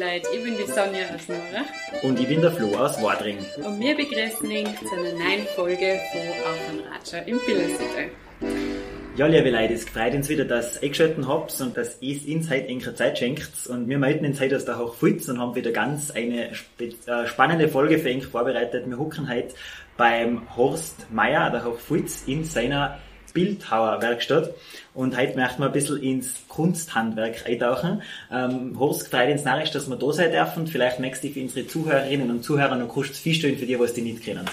Leute, ich bin die Sonja aus Nora. Und ich bin der Flo aus Wadring. Und wir begrüßen euch zu einer neuen Folge von Auf und Ratscher im Billersitte. Ja, liebe Leute, es freut uns wieder, dass ihr eingeschaltet habt und dass ihr uns heute eure Zeit schenkt. Und wir melden uns heute aus der Hochfulz und haben wieder ganz eine äh, spannende Folge für euch vorbereitet. Wir hucken heute beim Horst Meier, der Hochfulz, in seiner Bildhauerwerkstatt. Und heute möchten wir ein bisschen ins Kunsthandwerk eintauchen. Ähm, Horst, freut uns narrisch, dass wir da sein dürfen. Vielleicht möchtest du für unsere Zuhörerinnen und Zuhörer noch kurz feststellen für die, was die nicht kennen.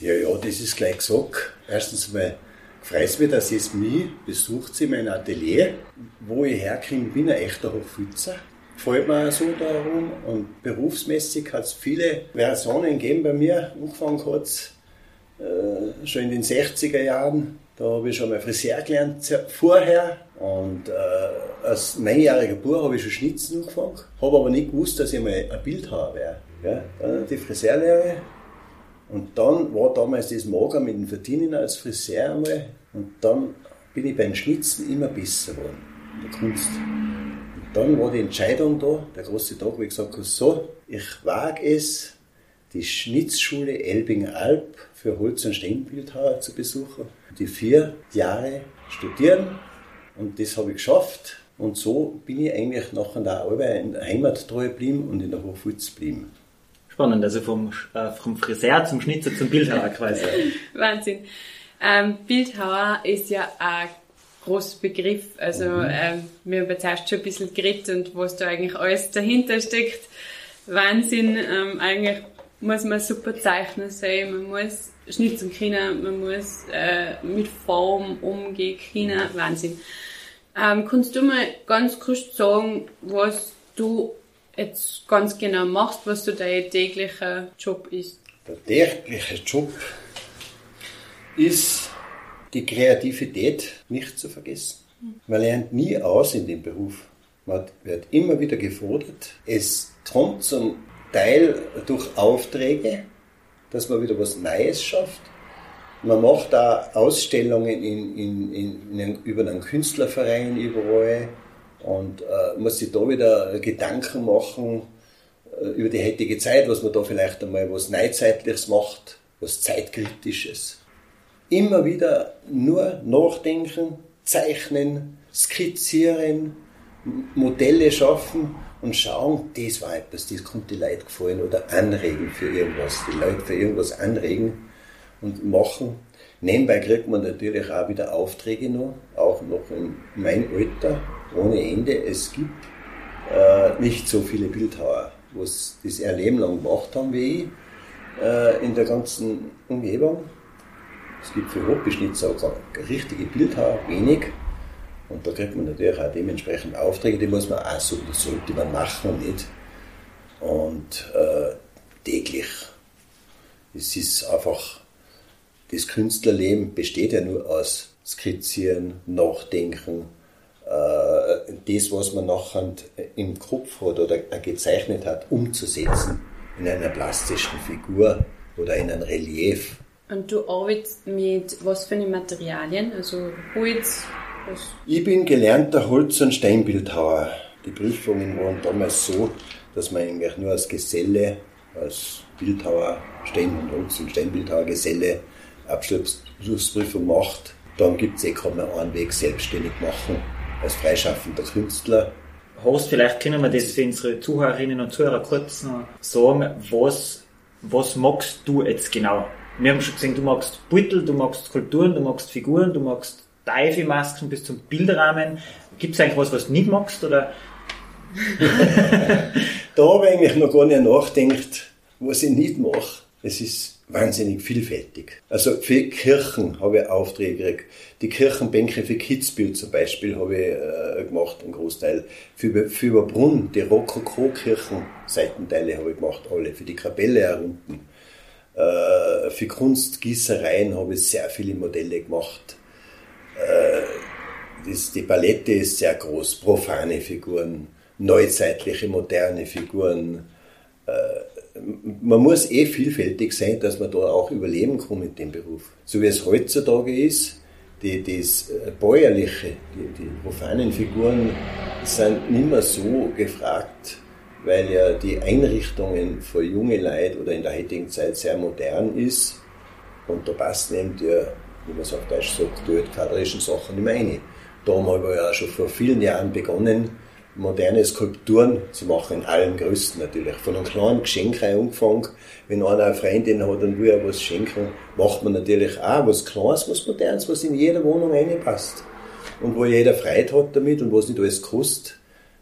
Ja, ja, das ist gleich gesagt. Erstens mal freut es mich, dass es mich besucht in meinem Atelier, wo ich herkomme, bin ein echter Hochfülzer. Gefällt mir so darum und berufsmäßig hat es viele Versionen gegeben bei mir. Angefangen hat es äh, schon in den 60er Jahren da habe ich schon mal Friseur gelernt vorher und äh, als neunjähriger Bub habe ich schon Schnitzen angefangen, habe aber nicht gewusst, dass ich mal ein Bildhauer wäre. Ja? Dann die Friseurlehre und dann war damals das Mager mit dem Verdienen als Friseur einmal und dann bin ich beim Schnitzen immer besser geworden, der Kunst. Und dann war die Entscheidung da, der große Tag, wo ich gesagt habe, so, ich wage es, die Schnitzschule Elbinger Alp für Holz- und Steinbildhauer zu besuchen. Die vier Jahre studieren und das habe ich geschafft. Und so bin ich eigentlich nachher Arbeit in der Heimat treu geblieben und in der Hochfulz geblieben. Spannend, also vom, äh, vom Friseur zum Schnitzer zum Bildhauer quasi. Wahnsinn. Ähm, Bildhauer ist ja ein großer Begriff. Also mhm. ähm, wir haben jetzt erst schon ein bisschen geredet und was da eigentlich alles dahinter steckt. Wahnsinn. Ähm, eigentlich muss man super Zeichner sein, man muss schnitzen können, man muss äh, mit Form umgehen können. Wahnsinn. Ähm, kannst du mal ganz kurz sagen, was du jetzt ganz genau machst, was so dein täglicher Job ist? Der tägliche Job ist die Kreativität nicht zu vergessen. Man lernt nie aus in dem Beruf. Man wird immer wieder gefordert. Es kommt zum Teil durch Aufträge, dass man wieder was Neues schafft. Man macht da Ausstellungen in, in, in, über einen Künstlerverein überall und äh, muss sich da wieder Gedanken machen äh, über die heutige Zeit, was man da vielleicht einmal was Neuzeitliches macht, was Zeitkritisches. Immer wieder nur nachdenken, zeichnen, skizzieren, Modelle schaffen und schauen, das war etwas, das konnte die Leute gefallen oder anregen für irgendwas, die Leute für irgendwas anregen und machen. Nebenbei kriegt man natürlich auch wieder Aufträge noch, auch noch in meinem Alter, ohne Ende. Es gibt äh, nicht so viele Bildhauer, was das ihr Leben lang gemacht haben wie ich, äh, in der ganzen Umgebung. Es gibt für Hobbyschnitzer auch richtige Bildhauer, wenig. Und da kriegt man natürlich auch dementsprechend Aufträge, die muss man auch so, das sollte man machen und nicht. Und äh, täglich. Es ist einfach, das Künstlerleben besteht ja nur aus Skizzieren, Nachdenken, äh, das, was man nachher im Kopf hat oder gezeichnet hat, umzusetzen in einer plastischen Figur oder in ein Relief. Und du arbeitest mit was für Materialien? Also Holz, ich bin gelernter Holz- und Steinbildhauer. Die Prüfungen waren damals so, dass man eigentlich nur als Geselle, als Bildhauer, Stein- und Holz- und Steinbildhauer Geselle Abschlussprüfung macht. Dann gibt es eh kaum einen Weg selbstständig machen als freischaffender Künstler. Horst, vielleicht können wir das für unsere Zuhörerinnen und Zuhörer kurz sagen. Was, was magst du jetzt genau? Wir haben schon gesehen, du magst Beutel, du magst Skulpturen, du magst Figuren, du magst Dive-Masken bis zum Bilderrahmen. Gibt es eigentlich was, was du nicht magst? Oder? da habe ich eigentlich noch gar nicht nachgedacht, was ich nicht mache. Es ist wahnsinnig vielfältig. Also für Kirchen habe ich Aufträge gekriegt. Die Kirchenbänke für Kitzbühel zum Beispiel habe ich äh, gemacht, einen Großteil. Für, für Überbrunn, die Rokoko-Kirchen, Seitenteile habe ich gemacht, alle. Für die Kapelle herunten. Äh, für Kunstgießereien habe ich sehr viele Modelle gemacht. Äh, das, die Palette ist sehr groß, profane Figuren, neuzeitliche, moderne Figuren. Äh, man muss eh vielfältig sein, dass man da auch überleben kann mit dem Beruf. So wie es heutzutage ist, die, das äh, Bäuerliche, die, die profanen Figuren sind nicht mehr so gefragt weil ja die Einrichtungen für junge Leute oder in der heutigen Zeit sehr modern ist und da passt eben die, wie man es auf Deutsch sagt, die altkaderischen Sachen nicht mehr rein. Da haben wir ja schon vor vielen Jahren begonnen, moderne Skulpturen zu machen, in allen Größen natürlich. Von einem kleinen Geschenk angefangen. Wenn einer eine Freundin hat und will ja was schenken, macht man natürlich auch was Kleines, was Modernes, was in jede Wohnung reinpasst. Und wo jeder Freude hat damit und was nicht alles kostet.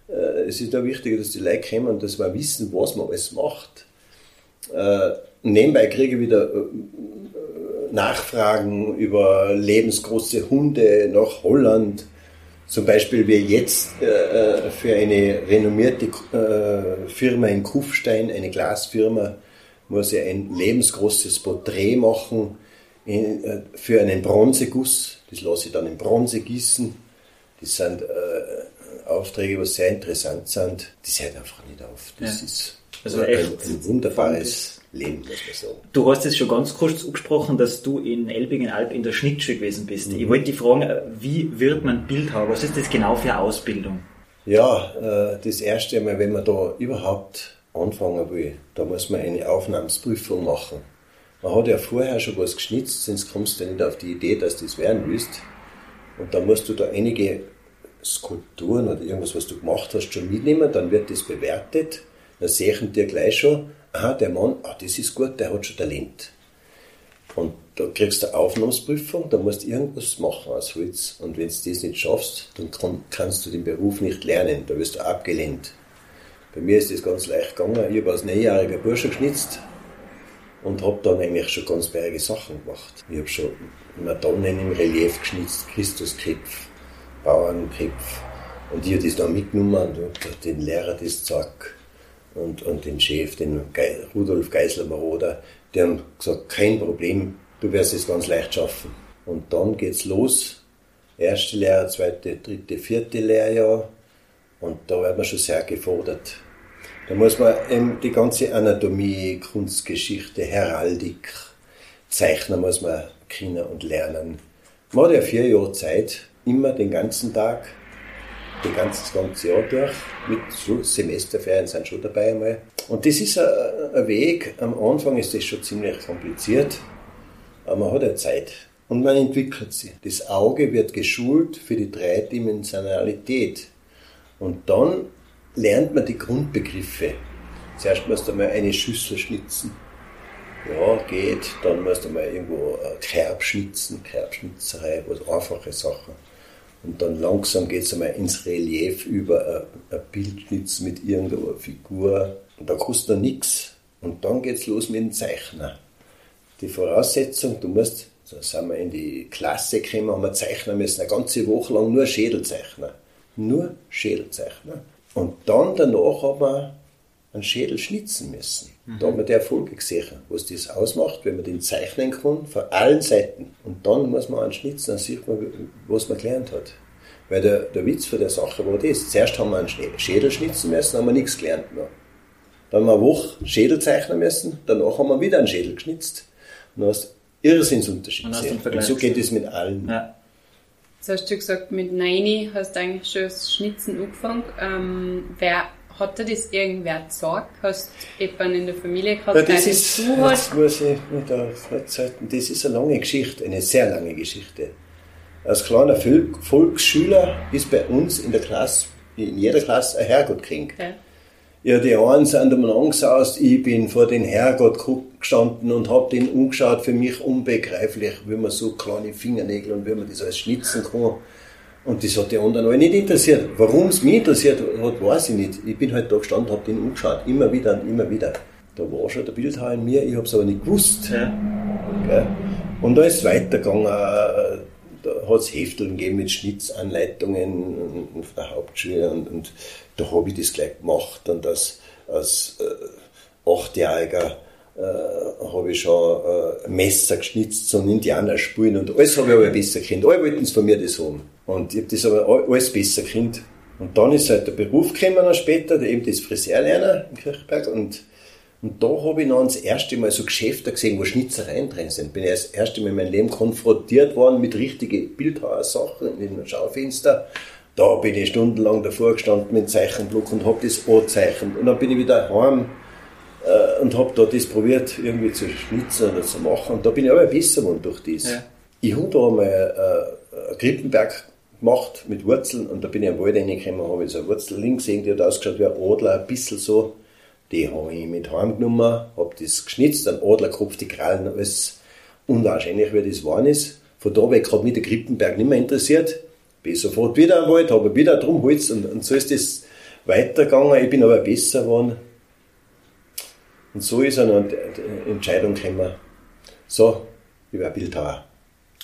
Äh, es ist da wichtig, dass die Leute kommen und dass wir wissen, was man alles macht. Äh, nebenbei kriege ich wieder äh, Nachfragen über lebensgroße Hunde nach Holland zum Beispiel wie jetzt äh, äh, für eine renommierte äh, Firma in Kufstein, eine Glasfirma, muss ich ein lebensgroßes Porträt machen in, äh, für einen Bronzeguss. Das lasse ich dann in Bronze gießen. Das sind äh, Aufträge, was sehr interessant sind. Das hört einfach nicht auf. Das ja. ist also ein, ein wunderbares Leben, muss man sagen. Du hast es schon ganz kurz angesprochen, dass du in Elbingen-Alb in der Schnittschule gewesen bist. Mhm. Ich wollte dich fragen, wie wird man Bildhauer? Was ist das genau für eine Ausbildung? Ja, äh, das erste Mal, wenn man da überhaupt anfangen will, da muss man eine Aufnahmsprüfung machen. Man hat ja vorher schon was geschnitzt, sonst kommst du nicht auf die Idee, dass du das werden willst. Und da musst du da einige Skulpturen oder irgendwas, was du gemacht hast, schon mitnehmen, dann wird das bewertet. Dann sehen dir gleich schon, aha, der Mann, ah, das ist gut, der hat schon Talent. Und da kriegst du eine Aufnahmsprüfung, da musst du irgendwas machen aus Holz. Und wenn du das nicht schaffst, dann kann, kannst du den Beruf nicht lernen, da wirst du abgelehnt. Bei mir ist das ganz leicht gegangen. Ich habe als neunjähriger Bursche geschnitzt und habe dann eigentlich schon ganz berge Sachen gemacht. Ich habe schon Madonnen im Relief geschnitzt, Christuskopf, Bauernkopf. Und ich habe das dann mitgenommen und den Lehrer das gezeigt und, und den Chef, den Ge Rudolf Geisler-Maroder, die haben gesagt, kein Problem, du wirst es ganz leicht schaffen. Und dann geht's los. Erste Lehrjahr, zweite, dritte, vierte Lehrjahr. Und da wird man schon sehr gefordert. Da muss man eben die ganze Anatomie, Kunstgeschichte, Heraldik, Zeichnen muss man kennen und lernen. Man hat ja vier Jahre Zeit, immer den ganzen Tag die ganze, ganze Jahr durch. Mit Semesterferien sind schon dabei einmal. Und das ist ein, Weg. Am Anfang ist das schon ziemlich kompliziert, aber man hat ja Zeit. Und man entwickelt sie. Das Auge wird geschult für die Dreidimensionalität. Und dann lernt man die Grundbegriffe. Zuerst musst du mal eine Schüssel schnitzen. Ja, geht. Dann musst du mal irgendwo Kerb schnitzen, Kerbschnitzerei, was einfache Sachen. Und dann langsam geht es einmal ins Relief über ein, Bildschnitz mit irgendeiner Figur. Und da kostet er nichts. Und dann geht es los mit dem Zeichner. Die Voraussetzung, du musst, so sind wir in die Klasse gekommen, haben wir zeichnen müssen, eine ganze Woche lang nur Schädelzeichner. Nur Schädelzeichner. Und dann danach haben wir einen Schädel schnitzen müssen. Da haben wir die Erfolge gesehen, was das ausmacht, wenn man den zeichnen kann, von allen Seiten. Und dann muss man einen schnitzen, dann sieht man, was man gelernt hat. Weil der, der Witz von der Sache war das. Zuerst haben wir einen Schädel schnitzen müssen, dann haben wir nichts gelernt mehr. Dann haben wir eine Woche Schädel zeichnen müssen, danach haben wir wieder einen Schädel geschnitzt. Und dann hast du Irrsinnsunterschied gesehen. Und so geht es mit allen. Ja. Jetzt hast du gesagt, mit Neini hast du eigentlich schon das Schnitzen angefangen. Ähm, wer hat dir das irgendwer gesagt? Hast du jemanden in der Familie gehabt, ja, das ist, das muss ich nicht festhalten. Das ist eine lange Geschichte, eine sehr lange Geschichte. Als kleiner Volksschüler ist bei uns in der Klasse, in jeder Klasse ein Herrgottkind. Ja. ja, die einen sind einmal angesaust, ich bin vor den Herrgott gestanden und habe den umgeschaut, für mich unbegreiflich, wie man so kleine Fingernägel und wie man das alles schnitzen kann. Und das hat die anderen alle nicht interessiert. Warum es mich interessiert hat, weiß ich nicht. Ich bin halt da gestanden, habe den umgeschaut, immer wieder und immer wieder. Da war schon der Bildhauer in mir, ich habe es aber nicht gewusst. Ja. Und da ist es weitergegangen. Äh, da hat es Hefteln gegeben mit Schnitzanleitungen auf der Hauptschule und, und da habe ich das gleich gemacht. Und als, als äh, Achtjähriger äh, habe ich schon äh, Messer geschnitzt, so ein Indianerspulen und alles habe ich aber besser kennt. Alle wollten es von mir das haben. Und ich habe das aber alles besser kennt. Und dann ist halt der Beruf gekommen später, der eben das Friseurlerner in Kirchberg. Und, und da habe ich dann das erste Mal so Geschäfte gesehen, wo Schnitzereien drin sind. Bin ich das erste Mal in meinem Leben konfrontiert worden mit richtigen Bildhauersachen in den Schaufenster. Da bin ich stundenlang davor gestanden mit Zeichenblock und habe das angezeichnet. Und dann bin ich wieder heim äh, und habe da das probiert, irgendwie zu schnitzen oder zu machen. Und da bin ich aber besser geworden durch das. Ja. Ich habe da einmal äh, einen Krippenberg gemacht mit Wurzeln und da bin ich am Wald reingekommen, habe ich so eine Wurzel links gesehen, die hat ausgeschaut wie ein Adler, ein bisschen so. Die habe ich mit heimgenommen, habe das geschnitzt, ein Adlerkopf, die Krallen, alles unwahrscheinlich, wie das geworden ist. Von da weg hat mich der Krippenberg nicht mehr interessiert. Bin sofort wieder am Wald, habe wieder drum Holz und, und so ist das weitergegangen. Ich bin aber besser geworden. Und so ist eine Entscheidung gekommen. So, ich werde Bildhauer.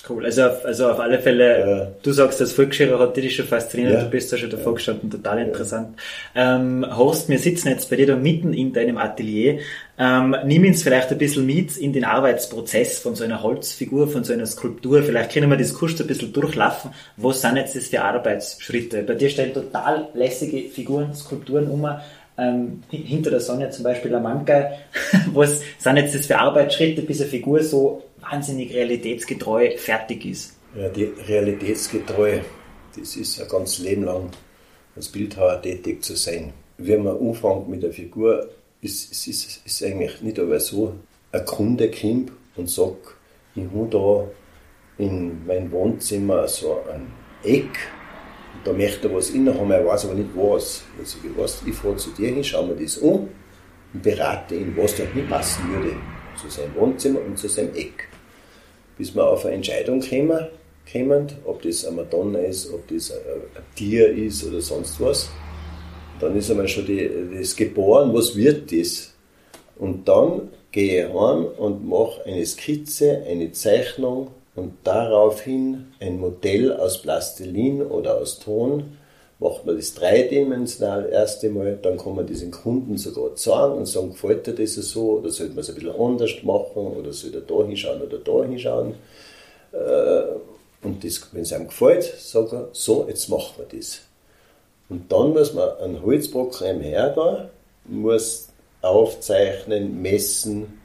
Cool, also auf, also auf alle Fälle, ja. du sagst, das Volksschüler hat dich schon fasziniert, ja. du bist da schon davor ja. gestanden, total interessant. Ähm, Horst, wir sitzen jetzt bei dir da mitten in deinem Atelier. Ähm, nimm uns vielleicht ein bisschen mit in den Arbeitsprozess von so einer Holzfigur, von so einer Skulptur. Vielleicht können wir das kurz ein bisschen durchlaufen. Was sind jetzt das für Arbeitsschritte? Bei dir stehen total lässige Figuren, Skulpturen um. Ähm, hinter der Sonne zum Beispiel la Manca. Was sind jetzt das für Arbeitsschritte, bis eine Figur so wahnsinnig realitätsgetreu fertig ist. Ja, die realitätsgetreu, das ist ein ganzes Leben lang als Bildhauer tätig zu sein. Wenn man anfängt mit der Figur, ist es ist, ist eigentlich nicht aber so, ein Kunde kommt und sagt, ich habe da in meinem Wohnzimmer so ein Eck, da möchte er was innen haben, er weiß aber nicht was. Ich, weiß, ich fahre zu dir hin, schau mir das an und berate ihn, was da nicht passen würde zu seinem Wohnzimmer und zu seinem Eck bis wir auf eine Entscheidung kommen, kommen ob das eine Madonna ist, ob das ein, Tier ist oder sonst was. Dann ist einmal schon die, das geboren, was wird das? Und dann gehe ich heim und mache eine Skizze, eine Zeichnung und daraufhin ein Modell aus Plastilin oder aus Ton macht man das dreidimensional erste Mal, dann kann man diesen Kunden sogar sagen und sagen, gefällt dir das so oder sollte man es ein bisschen anders machen oder soll er da hinschauen oder da hinschauen. Äh, und das, wenn es einem gefällt, sagt er, so, jetzt machen wir das. Und dann muss man einen Holzbrocken hergehen, muss aufzeichnen, messen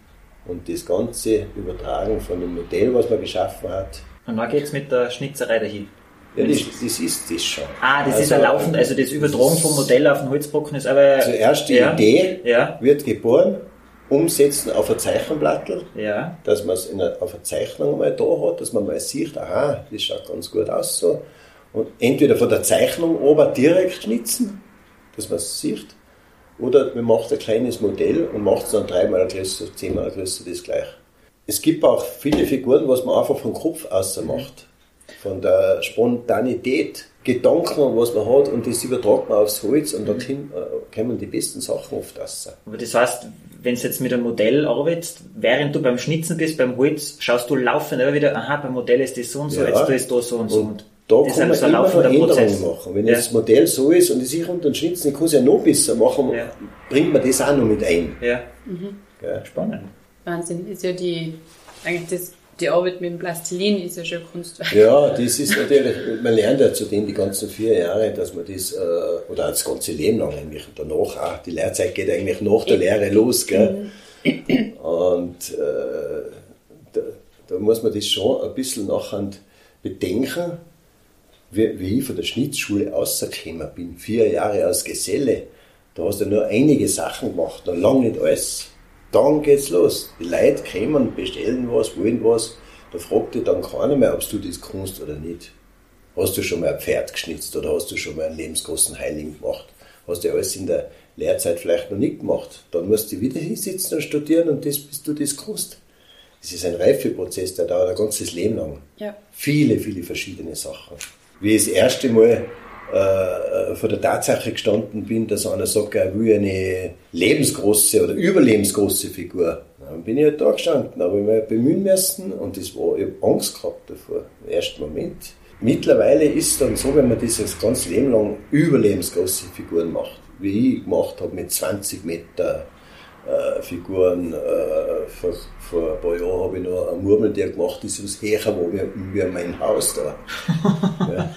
und das Ganze übertragen von dem Modell, was man geschaffen hat. Und dann geht es mit der Schnitzerei dahin. Ja, das, das ist das schon. Ah, das also, ist ein laufend, also das Übertragen vom Modell auf den Holzbrocken ist aber. Zuerst die ja, Idee ja. wird geboren, umsetzen auf ein Zeichenblattel, ja. dass man es auf einer Zeichnung mal da hat, dass man mal sieht, aha, das schaut ganz gut aus so. Und entweder von der Zeichnung ober direkt schnitzen, dass man es sieht, oder man macht ein kleines Modell und macht es dann dreimal größer, zehnmal größer, das gleich. Es gibt auch viele Figuren, was man einfach vom Kopf aus macht von der Spontanität, Gedanken, was man hat, und das übertragt man aufs Holz und da mhm. kommen die besten Sachen oft raus. Aber das heißt, wenn du jetzt mit einem Modell arbeitest, während du beim Schnitzen bist, beim Holz, schaust du laufend immer wieder, aha, beim Modell ist das so und so, ja. jetzt du ist da so und so. Und da das kann man immer Veränderungen machen. Wenn ja. das Modell so ist und ich sich unter den Schnitzen, ich kann es ja noch besser machen, ja. bringt man das auch noch mit ein. Ja. Mhm. Spannend. Wahnsinn, ist ja die, eigentlich das die Arbeit mit dem Plastilin ist ja schon Kunstwerk. Ja, das ist natürlich, man lernt ja zudem die ganzen vier Jahre, dass man das, äh, oder das ganze Leben lang eigentlich, und danach auch, die Lehrzeit geht eigentlich nach der Lehre los, gell? Und äh, da, da, muss man das schon ein bisschen nachher bedenken, wie, ich von der Schnitzschule rausgekommen bin, vier Jahre als Geselle, da hast du nur einige Sachen gemacht, noch lange nicht alles. Dann geht's los. Die Leute kommen, bestellen was, wollen was. Da fragt dich dann keiner mehr, ob du das kannst oder nicht. Hast du schon mal ein Pferd geschnitzt oder hast du schon mal einen lebensgroßen Heiligen gemacht? Hast du alles in der Lehrzeit vielleicht noch nicht gemacht? Dann musst du wieder hinsitzen und studieren und das, bis du das kannst. Das ist ein Reifeprozess, der dauert ein ganzes Leben lang. Ja. Viele, viele verschiedene Sachen. Wie ich das erste Mal äh, vor der Tatsache gestanden bin, dass einer sagt, er will eine lebensgroße oder überlebensgroße Figur. Dann bin ich halt da gestanden, aber ich mir bemühen müssen und das war, ich habe Angst gehabt davor, im ersten Moment. Mittlerweile ist es dann so, wenn man dieses ganze Leben lang überlebensgroße Figuren macht, wie ich gemacht habe mit 20 Meter äh, Figuren. Äh, vor, vor ein paar Jahren habe ich noch ein Murmeltier gemacht, das ist höher wo wie, wie mein Haus da. ja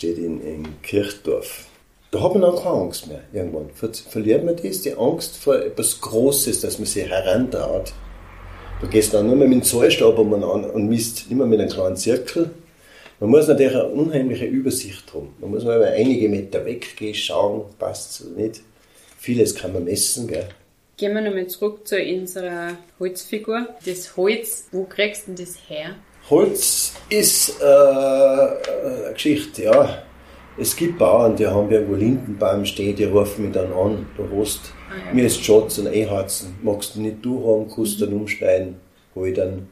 steht in, in Kirchdorf. Da hat man dann keine Angst mehr irgendwann. Verliert man das, die Angst vor etwas Großes, dass man sich herantraut. Da gehst du dann nur mehr mit dem Zollstab um an und misst immer mit einem kleinen Zirkel. Man muss natürlich eine unheimliche Übersicht haben. Man muss mal einige Meter weggehen, schauen, passt es oder nicht. Vieles kann man messen. Gell? Gehen wir nochmal zurück zu unserer Holzfigur. Das Holz, wo kriegst du das her? Holz ist äh, eine Geschichte, ja. Es gibt Bauern, die haben irgendwo Lindenbaum stehen, die rufen mich dann an, du hast, Ah, ja. mir ist Schatz und Einharzen, magst du nicht du haben, kannst du dann umschneiden, hol ich dann.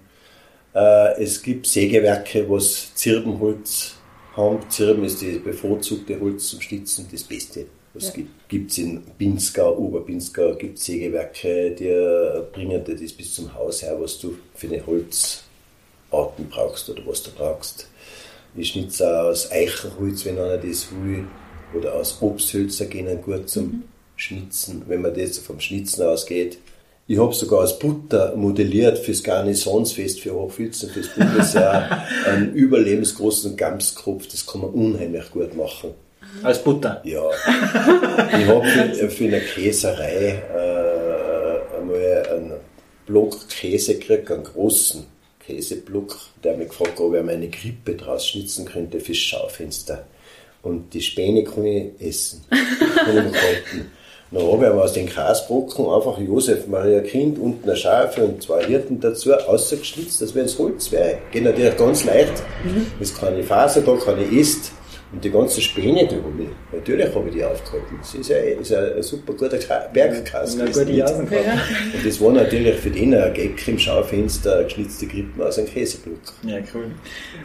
Äh, es gibt Sägewerke, was Zirbenholz haben. Zirben ist das bevorzugte Holz zum Schnitzen, das Beste, es Ja. gibt. Es in Pinzgau, Oberpinzgau, gibt Sägewerke, die bringen dir das bis zum Haus her, was du für eine Holzarten brauchst oder was du brauchst. Ich schnitze auch aus Eichenholz, wenn einer das will, oder aus Obsthölzer gehen gut zum Schnitzen, wenn man das vom Schnitzen ausgeht. Ich habe sogar aus Butter modelliert fürs Garnisonsfest für Hochfilzen, fürs Bundesjahr, einen überlebensgroßen Gamskropf, das kann man unheimlich gut machen. Als Butter. Ja. Ich habe für, für eine Käserei äh, einmal einen Block Käse gekriegt, einen großen Käseblock. Der hat mich gefragt, ob er meine Krippe draus schnitzen könnte fürs Schaufenster. Und die Späne kann ich essen. Dann habe ich aber aus den Grasbrocken einfach Josef Maria Kind, unten eine Schafe und zwei Hirten dazu, ausgeschnitzt, als wenn es Holz wäre. Geht natürlich ganz leicht. Das keine Faser da, keine Ist. Und die ganzen Späne, ich, natürlich habe ich die aufgehalten. Das ist ja, ist ja ein super guter. Eine gewesen. gute Jasenkraft. Und das war natürlich für den ein Gag im Schaufenster, geschnitzte Krippen aus einem Käseblock. Ja, cool.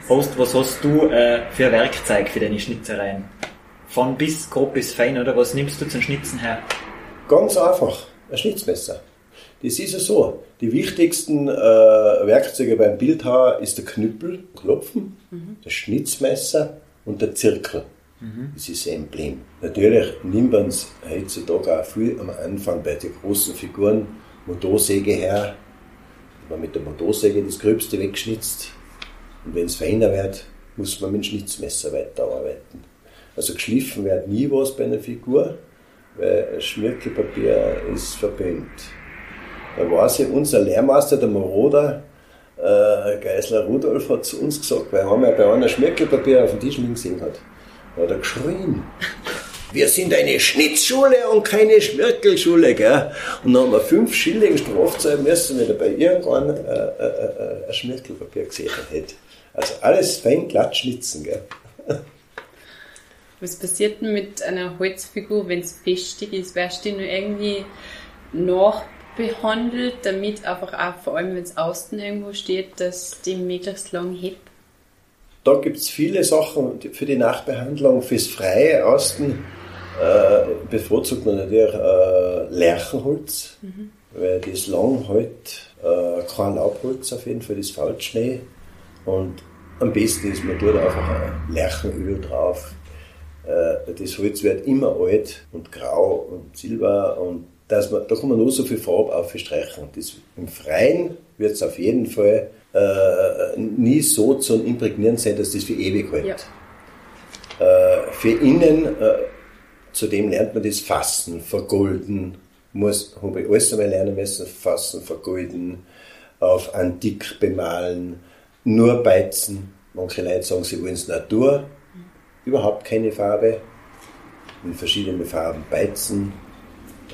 Horst, was hast du äh, für ein Werkzeug für deine Schnitzereien? Von bis grob bis fein, oder? Was nimmst du zum Schnitzen her? Ganz einfach, ein Schnitzmesser. Das ist ja so. Die wichtigsten äh, Werkzeuge beim Bildhauer ist der Knüppel, Klopfen, das Schnitzmesser und der Zirkel. Das ist ein Emblem. Natürlich nimmt man es heutzutage auch viel am Anfang bei den großen Figuren Motorsäge her. Man mit der Motorsäge das Gröbste wegschnitzt. Und wenn es feiner wird, muss man mit dem Schnitzmesser weiterarbeiten. Also geschliffen wird nie was bei einer Figur, weil Schmirkelpapier ist verböhnt. Da war sie, unser Lehrmeister, der Moroder, äh, Geisler Rudolf, hat zu uns gesagt, weil haben ja bei einer Schmirkelpapier auf dem Tisch gesehen hat. Da hat er geschrien. Wir sind eine Schnitzschule und keine Schmirkelschule, gell? Und dann haben wir fünf Schilling Strafe zahlen müssen, wenn er bei irgendwann äh, äh, äh, ein Schmirkelpapier gesehen hätte. Also alles fein glatt schnitzen, gell? Was passiert denn mit einer Holzfigur, wenn es festig ist? Wärst du nur irgendwie nachbehandelt, damit einfach auch, vor allem wenn es außen irgendwo steht, dass die möglichst lang hebt? Da gibt es viele Sachen für die Nachbehandlung. Fürs Freie Außen äh, bevorzugt man natürlich äh, Lärchenholz, weil das lang halt äh, kein Laubholz auf jeden Fall, das fällt. Und am besten ist, man tut einfach ein Lärchenöl drauf. Äh, das Holz wird immer alt und grau und silber und dass man, da kann man nur so viel Farbe aufstreichen. Das, Im Freien wird es auf jeden Fall äh, nie so zu imprägnieren sein, dass das für ewig hält. Ja. Äh, für innen, äh, zudem lernt man das Fassen, Vergolden, muss, habe ich alles einmal lernen müssen, Fassen, Vergolden, auf Antik bemalen, nur beizen. Manche Leute sagen, sie wollen es Natur, überhaupt keine Farbe, in verschiedene Farben beizen.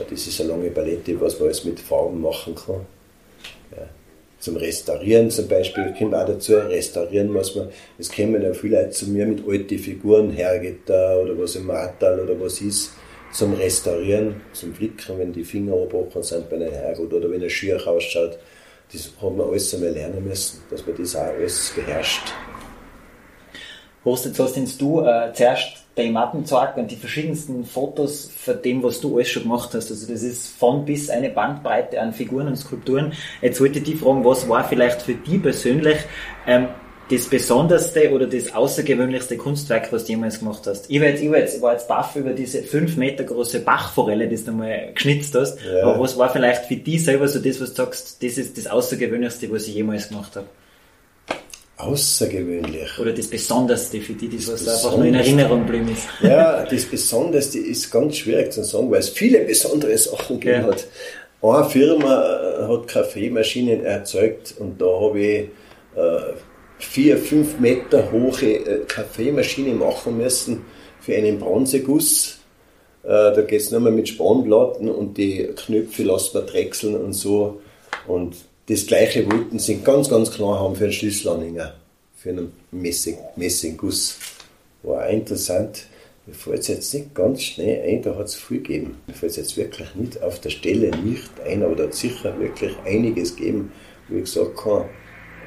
Das ist eine lange Palette, was man alles mit Farben machen kann. Ja. Zum Restaurieren zum Beispiel kommt auch dazu, restaurieren muss man. Es kommen ja viele Leute zu mir mit alten Figuren, Hergitter oder was im Martal oder was ist, zum Restaurieren, zum Flicken, wenn die Finger abgebrochen sind bei einem Hergut oder wenn er schier ausschaut. Das hat man alles einmal lernen müssen, dass man das auch alles beherrscht. Horst, jetzt hast du äh, zuerst Mappen gezeigt und die verschiedensten Fotos von dem, was du alles schon gemacht hast. Also das ist von bis eine Bandbreite an Figuren und Skulpturen. Jetzt wollte ich dich fragen, was war vielleicht für dich persönlich ähm, das besonderste oder das außergewöhnlichste Kunstwerk, was du jemals gemacht hast? Ich war jetzt, ich war jetzt, war jetzt baff über diese fünf Meter große Bachforelle, die du mal geschnitzt hast. Ja. Aber was war vielleicht für dich selber so das, was du sagst, das ist das Außergewöhnlichste, was ich jemals gemacht habe? Außergewöhnlich. Oder das Besonderste für dich, das, was einfach nur in. Erinnerung geblieben ist? Ja, das Besonderste ist ganz schwierig zu sagen, weil es viele besondere Sachen gegeben Ja. hat. Eine Firma äh, hat Kaffeemaschinen erzeugt und da habe ich äh, vier, fünf Meter hohe äh, Kaffeemaschine machen müssen für einen Bronzeguss. Äh, da geht es nur mal mit Spanplatten und die Knöpfe lassen wir drechseln und so. Und das gleiche wollten sie ganz, ganz klar haben für einen Schlüsselanhänger, für einen Messing, Messingguss. War auch interessant. Mir fällt es jetzt nicht ganz schnell ein, da hat es viel gegeben. Mir fällt es jetzt wirklich nicht auf der Stelle nicht ein, aber da hat sicher wirklich einiges gegeben, wo ich gesagt habe,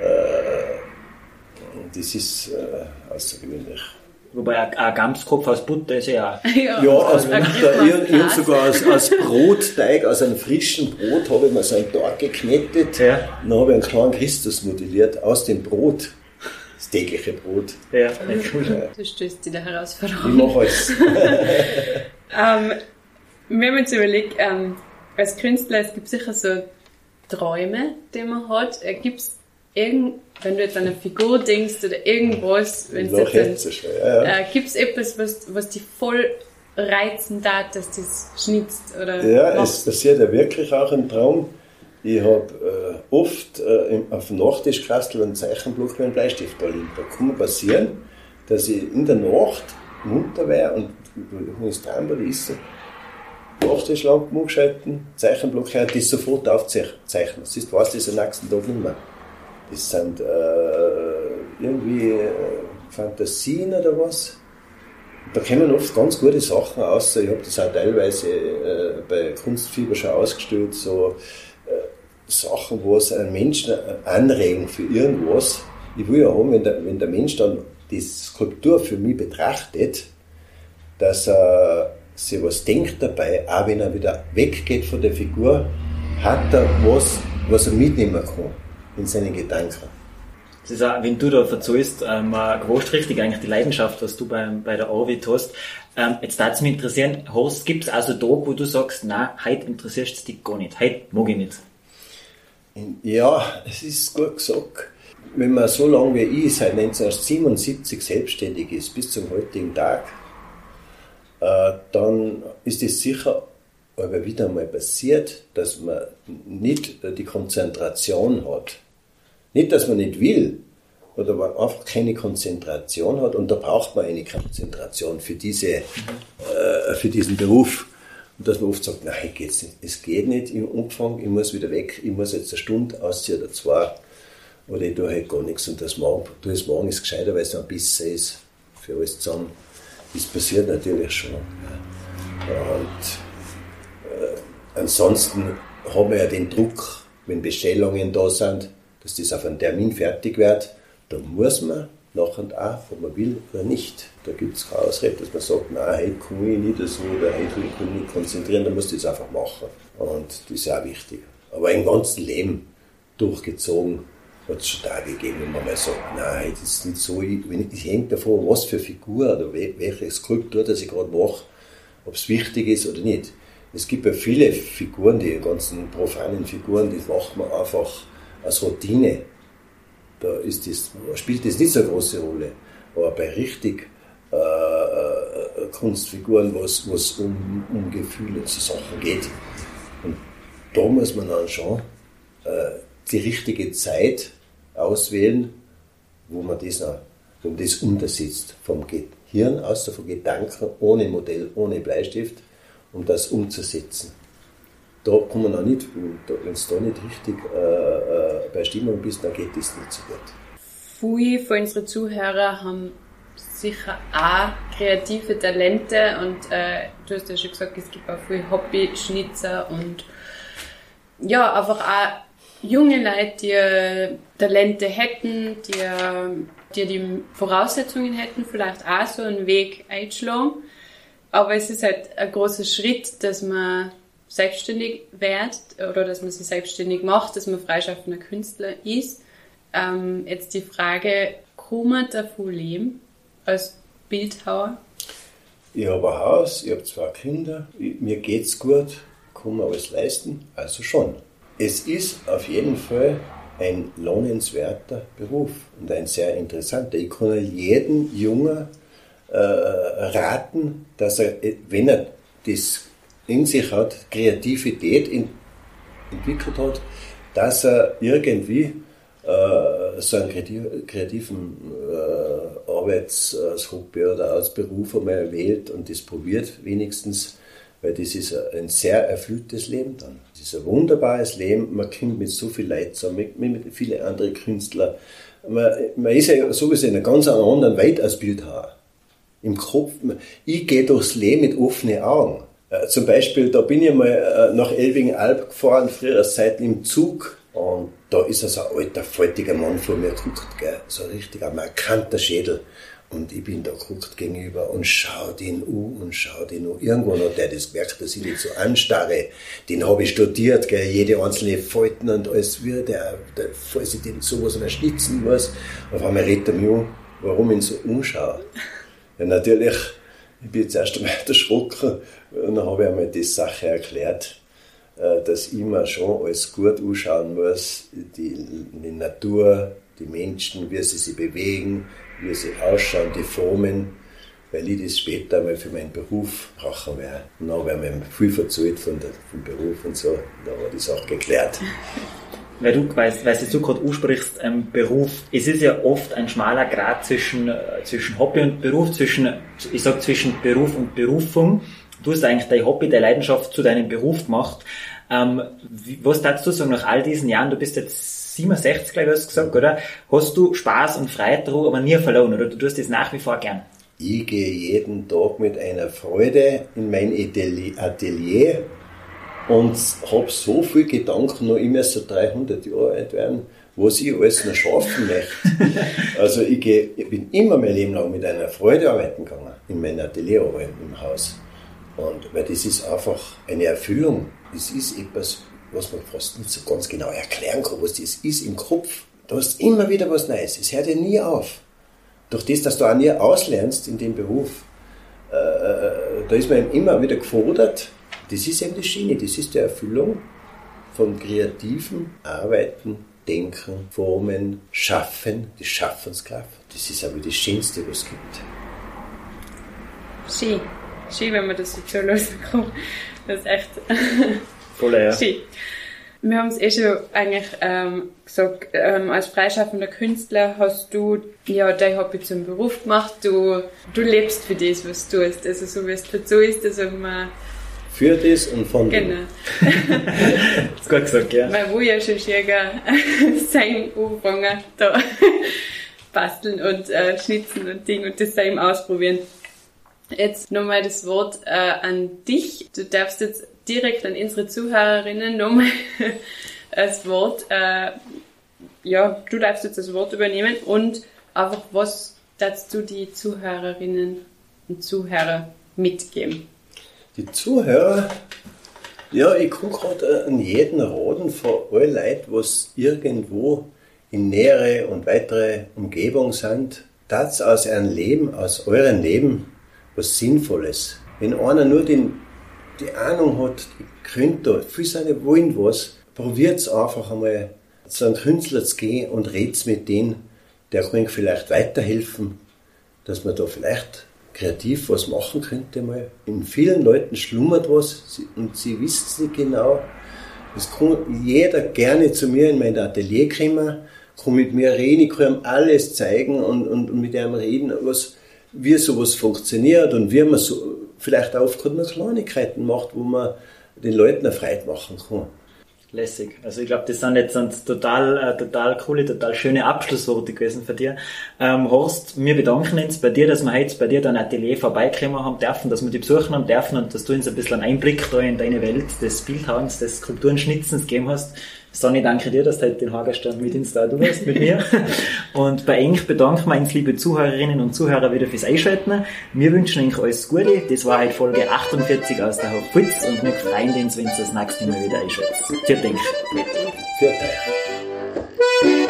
äh, das ist äh, außergewöhnlich. Wobei ein, ein Gamskopf aus Butter ist ja auch. Ja, aus Butter. Ich, ich habe sogar aus, aus Brotteig, aus einem frischen Brot, habe ich mir so einen Tag geknetet. Ja. Dann habe ich einen kleinen Christus modelliert aus dem Brot. Das tägliche Brot. Ja, cool. Du stößt dir der Ich Herausforderung. mache alles. Ähm, wir haben uns überlegt, ähm, als Künstler, es gibt sicher so Träume, die man hat. Äh, Gibt es irgend, wenn du jetzt an eine Figur denkst oder irgendwas, wenn es jetzt schon. Ja, ja. äh, gibt es etwas, was, was dich voll reizen darf, dass das schnitzt oder Ja, es machst? passiert ja wirklich auch im Traum. Ich habe äh, oft äh, im, auf dem Nachtischkastel einen Zeichenblock mit einem Bleistift da liegen. Da kann mir passieren, dass ich in der Nacht munter wäre und wenn ich Traum oder ist Nachtischlampe umgeschalten, Zeichenblock her, das sofort aufzeichnen. Das ist, weiß das am nächsten Tag nicht mehr. Das sind äh, irgendwie äh, Fantasien oder was. Da kommen oft ganz gute Sachen raus. Ich habe das auch teilweise äh, bei Kunstfieber schon ausgestellt, so äh, Sachen, wo es einen Menschen anregen für irgendwas. Ich will ja haben, wenn der, wenn der Mensch dann die Skulptur für mich betrachtet, dass er sich was denkt dabei, auch wenn er wieder weggeht von der Figur, hat er was, was er mitnehmen kann in seinen Gedanken. Das ist auch, wenn du da verzeihst, ähm, groß richtig eigentlich die Leidenschaft, was du bei, bei der Arvid hast. Ähm, jetzt darf es mich interessieren, Horst, gibt es also da, wo du sagst, na, heute interessierst du dich gar nicht, heute mag ich nicht. Ja, es ist gut gesagt. Wenn man so lange wie ich seit 1977 selbstständig ist, bis zum heutigen Tag, äh, dann ist es sicher aber wieder mal passiert, dass man nicht die Konzentration hat. Nicht, dass man nicht will, oder man einfach keine Konzentration hat und da braucht man eine Konzentration für, diese, äh, für diesen Beruf. Und dass man oft sagt, nein, geht's nicht. es geht nicht im Umfang, ich muss wieder weg, ich muss jetzt eine Stunde ausziehen oder zwei, oder ich tue halt gar nichts und das morgen, es morgen ist gescheiter, weil es ein bisschen ist, für alles zusammen. Das passiert natürlich schon. Und äh, ansonsten haben wir ja den Druck, wenn Bestellungen da sind, dass das auf einen Termin fertig wird, da muss man nach und auch, ob man will oder nicht. Da gibt es keine Ausrede, dass man sagt, nein, heute kann ich nicht so oder heute will ich mich nicht konzentrieren, dann muss ich das einfach machen. Und das ist auch wichtig. Aber im ganzen Leben durchgezogen hat es schon Tage gegeben, wo man mal sagt, nein, das ist nicht so, ich hängt davon, was für Figur oder welche Skulptur, das ich gerade mache, ob es wichtig ist oder nicht. Es gibt ja viele Figuren, die ganzen profanen Figuren, die macht man einfach als Routine. Da ist das, spielt das nicht so eine große Rolle. Aber bei richtig äh, äh, Kunstfiguren, wo es um, um Gefühle so Sachen geht, und da muss man dann schon äh, die richtige Zeit auswählen, wo man das, noch, wo das untersetzt. Vom Gehirn aus, von Gedanken, ohne Modell, ohne Bleistift, um das umzusetzen. Da kann man auch nicht, wenn du da nicht richtig äh, bei Stimmung bist, dann geht das nicht so gut. Viele von unseren Zuhörern haben sicher auch kreative Talente und äh, du hast ja schon gesagt, es gibt auch viele Hobby-Schnitzer und ja, einfach auch junge Leute, die äh, Talente hätten, die, äh, die die Voraussetzungen hätten, vielleicht auch so einen Weg einschlagen. Aber es ist halt ein großer Schritt, dass man selbstständig wird oder dass man sich selbstständig macht, dass man freischaffender Künstler ist. Ähm, jetzt die Frage, kann man davon leben als Bildhauer? Ich habe ein Haus, ich habe zwei Kinder, mir geht's gut, kann mir alles leisten, also schon. Es ist auf jeden Fall ein lohnenswerter Beruf und ein sehr interessanter. Ich kann jedem Jungen äh, raten, dass er, wenn er das in sich hat, Kreativität in, entwickelt hat, dass er irgendwie äh, so einen kreativen äh, Arbeits-, oder als Beruf einmal wählt und das probiert wenigstens, weil das ist ein sehr erfülltes Leben dann. Das ist ein wunderbares Leben, man kommt mit so viel Leid zusammen, mit, mit vielen anderen Künstlern. Man, man ist ja sowieso in einer ganz anderen Welt als Bildhauer. Im Kopf, ich gehe durchs Leben mit offenen Augen. Äh, zum Beispiel, da bin ich mal äh, nach Elving-Alb gefahren, früher Zeit im Zug, und da ist so ein alter, faltiger Mann vor mir geguckt, gell? so ein richtiger markanter Schädel. Und ich bin da geguckt gegenüber und schau den an und schau den an. Irgendwann hat der das gemerkt, dass ich nicht so anstarre. Den habe ich studiert, gell? jede einzelne Falten und alles wie der, der, falls ich den sowas schnitzen muss. Auf einmal redet er mich um, warum ich ihn so umschaue. Ja, natürlich, ich bin jetzt erst einmal erschrocken und dann habe ich einmal die Sache erklärt äh, dass ich mir schon alles gut anschauen muss, die, die Natur, die Menschen, wie sie sich bewegen, wie sie ausschauen, die Formen, weil ich das später mal für meinen Beruf brauchen werde. Und dann werden mir viel verzahlt von der, vom Beruf und so, da war die Sache geklärt. Weil du, weil, weil du gerade ansprichst, ähm, Beruf, es ist ja oft ein schmaler Grad zwischen, äh, zwischen Hobby und Beruf, zwischen, ich sag zwischen Beruf und Berufung. Du hast eigentlich dein Hobby, deine Leidenschaft zu deinem Beruf gemacht. Ähm, was darfst du sagen, nach all diesen Jahren, du bist jetzt 67, glaube ich, hast du gesagt, oder? Hast du Spaß und Freude daran, aber nie verloren, oder? Du tust das nach wie vor gern. Ich gehe jeden Tag mit einer Freude in mein Atelier und habe so viel Gedanken, noch immer so 300 Jahre alt werden, was ich alles noch schaffen möchte. also ich, gehe, ich bin immer mein Leben lang mit einer Freude arbeiten gegangen, in meinem Atelier arbeiten, im Haus. Und weil das ist einfach eine Erfüllung. Das ist etwas, was man fast nicht so ganz genau erklären kann, was das ist im Kopf. Du hast immer wieder was Neues. Es hört ja nie auf. Durch das, dass du auch nie auslernst in dem Beruf, äh, äh da ist man immer wieder gefordert. Das ist eben die Schiene, das ist die Erfüllung von kreativen Arbeiten, Denken, Formen, Schaffen, die Schaffenskraft. Das ist aber das Schönste, was es gibt. Schön schön, wenn man das so zulassen kann. Das ist echt Voll, ja. schön. Wir haben es eh schon eigentlich ähm, gesagt, ähm, als freischaffender Künstler hast du ja dein Hobby zum Beruf gemacht. Du, du lebst für das, was du tust. Also so wie es dazu ist, also man für das und von Genau. ist gut gesagt, ja. Man will ja schon schön sein anfangen, da basteln und äh, schnitzen und Ding und das Sein ausprobieren. Jetzt nochmal das Wort äh, an dich. Du darfst jetzt direkt an unsere Zuhörerinnen nochmal das Wort, äh, ja, du darfst jetzt das Wort übernehmen und einfach was darfst du die Zuhörerinnen und Zuhörer mitgeben? Die Zuhörer, ja, ich gucke gerade an jeden Raden von allen Leuten, was irgendwo in nähere und weitere Umgebung sind, das aus ihrem Leben, aus eurem Leben was Sinnvolles. Wenn einer nur den, die Ahnung hat, ich könnte da, viele seine wollen was, probiert es einfach einmal zu einem Künstler zu gehen und redet mit denen, der kann vielleicht weiterhelfen, dass man da vielleicht kreativ was machen könnte mal. In vielen Leuten schlummert was und sie wissen es nicht genau. Es kann jeder gerne zu mir in mein Atelier kommen, kann mit mir reden, ich kann ihm alles zeigen und, und mit ihm reden, was, wie sowas funktioniert und wie man so vielleicht aufgrund noch Kleinigkeiten macht, wo man den Leuten eine Freude machen kann. Lässig. Also ich glaube, das sind jetzt total, äh, total coole, total schöne Abschlussworte gewesen für dir. Ähm, Horst, wir bedanken uns bei dir, dass wir heute bei dir dein Atelier vorbeikommen haben dürfen, dass wir dich besuchen haben dürfen und dass du uns ein bisschen einen Einblick da in deine Welt des Bildhauens, des Skulpturenschnitzens gegeben hast. Sonny, danke dir, dass du heute den Hagerstern mit ins da hast mit mir. Und bei euch bedanken wir uns, liebe Zuhörerinnen und Zuhörer, wieder fürs Einschalten. Wir wünschen euch alles Gute. Das war heute Folge 48 aus der Hochputz und wir freuen uns, wenn ihr das nächste Mal wieder einschaltet. Vielen Dank. Vielen Dank.